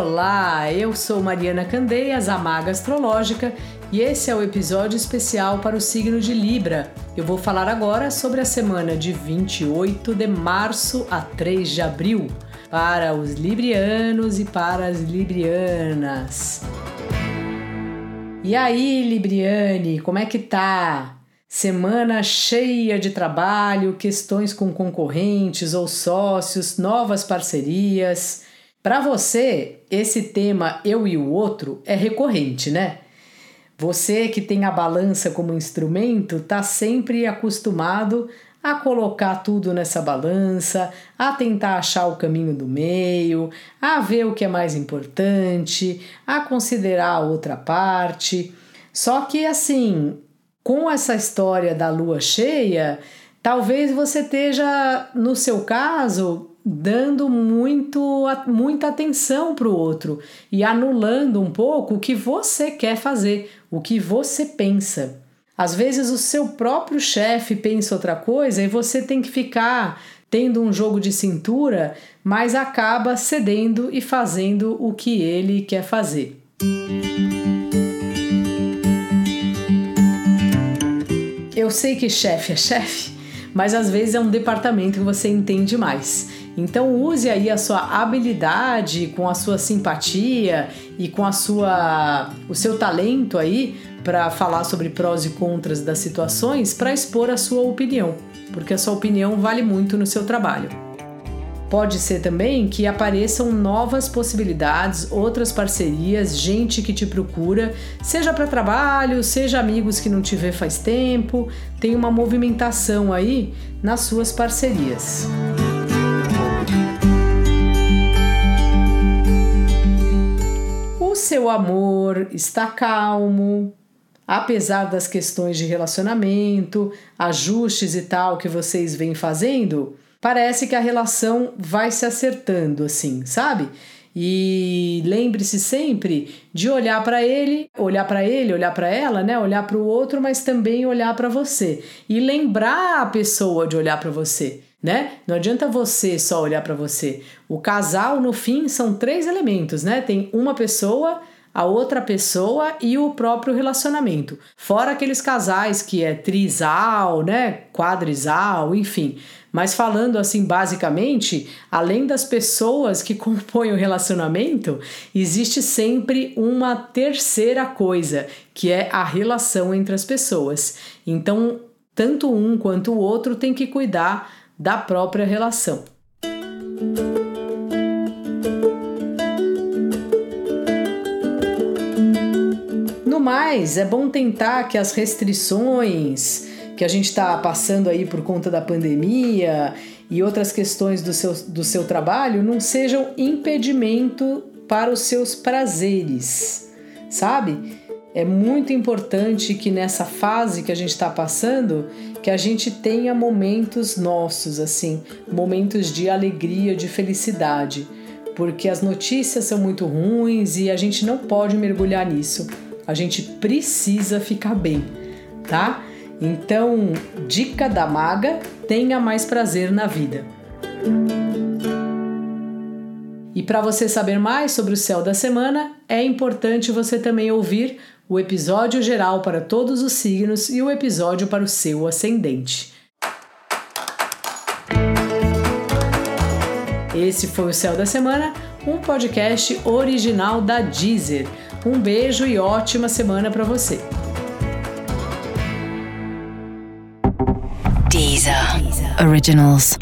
Olá, eu sou Mariana Candeias, a Maga Astrológica, e esse é o episódio especial para o signo de Libra. Eu vou falar agora sobre a semana de 28 de março a 3 de abril para os librianos e para as librianas. E aí, Libriane, como é que tá? Semana cheia de trabalho, questões com concorrentes ou sócios, novas parcerias. Para você, esse tema eu e o outro é recorrente, né? Você que tem a balança como instrumento está sempre acostumado a colocar tudo nessa balança, a tentar achar o caminho do meio, a ver o que é mais importante, a considerar a outra parte. Só que assim, com essa história da lua cheia, talvez você esteja, no seu caso, dando muito, muita atenção para o outro e anulando um pouco o que você quer fazer, o que você pensa. Às vezes o seu próprio chefe pensa outra coisa e você tem que ficar tendo um jogo de cintura, mas acaba cedendo e fazendo o que ele quer fazer. Eu sei que chefe é chefe, mas às vezes é um departamento que você entende mais. Então use aí a sua habilidade com a sua simpatia e com a sua o seu talento aí para falar sobre prós e contras das situações para expor a sua opinião, porque a sua opinião vale muito no seu trabalho. Pode ser também que apareçam novas possibilidades, outras parcerias, gente que te procura, seja para trabalho, seja amigos que não te vê faz tempo, tem uma movimentação aí nas suas parcerias. O seu amor está calmo, apesar das questões de relacionamento, ajustes e tal que vocês vêm fazendo, parece que a relação vai se acertando assim, sabe? E lembre-se sempre de olhar para ele, olhar para ele, olhar para ela, né? Olhar para o outro, mas também olhar para você e lembrar a pessoa de olhar para você, né? Não adianta você só olhar para você. O casal no fim são três elementos, né? Tem uma pessoa a outra pessoa e o próprio relacionamento. Fora aqueles casais que é trisal, né, quadrisal, enfim. Mas falando assim basicamente, além das pessoas que compõem o relacionamento, existe sempre uma terceira coisa, que é a relação entre as pessoas. Então, tanto um quanto o outro tem que cuidar da própria relação. Mais, é bom tentar que as restrições que a gente está passando aí por conta da pandemia e outras questões do seu, do seu trabalho não sejam impedimento para os seus prazeres, sabe? É muito importante que nessa fase que a gente está passando, que a gente tenha momentos nossos, assim, momentos de alegria, de felicidade, porque as notícias são muito ruins e a gente não pode mergulhar nisso. A gente precisa ficar bem, tá? Então, dica da maga: tenha mais prazer na vida. E para você saber mais sobre o céu da semana, é importante você também ouvir o episódio geral para todos os signos e o episódio para o seu ascendente. Esse foi o Céu da Semana, um podcast original da Deezer. Um beijo e ótima semana para você. Deezer. Originals.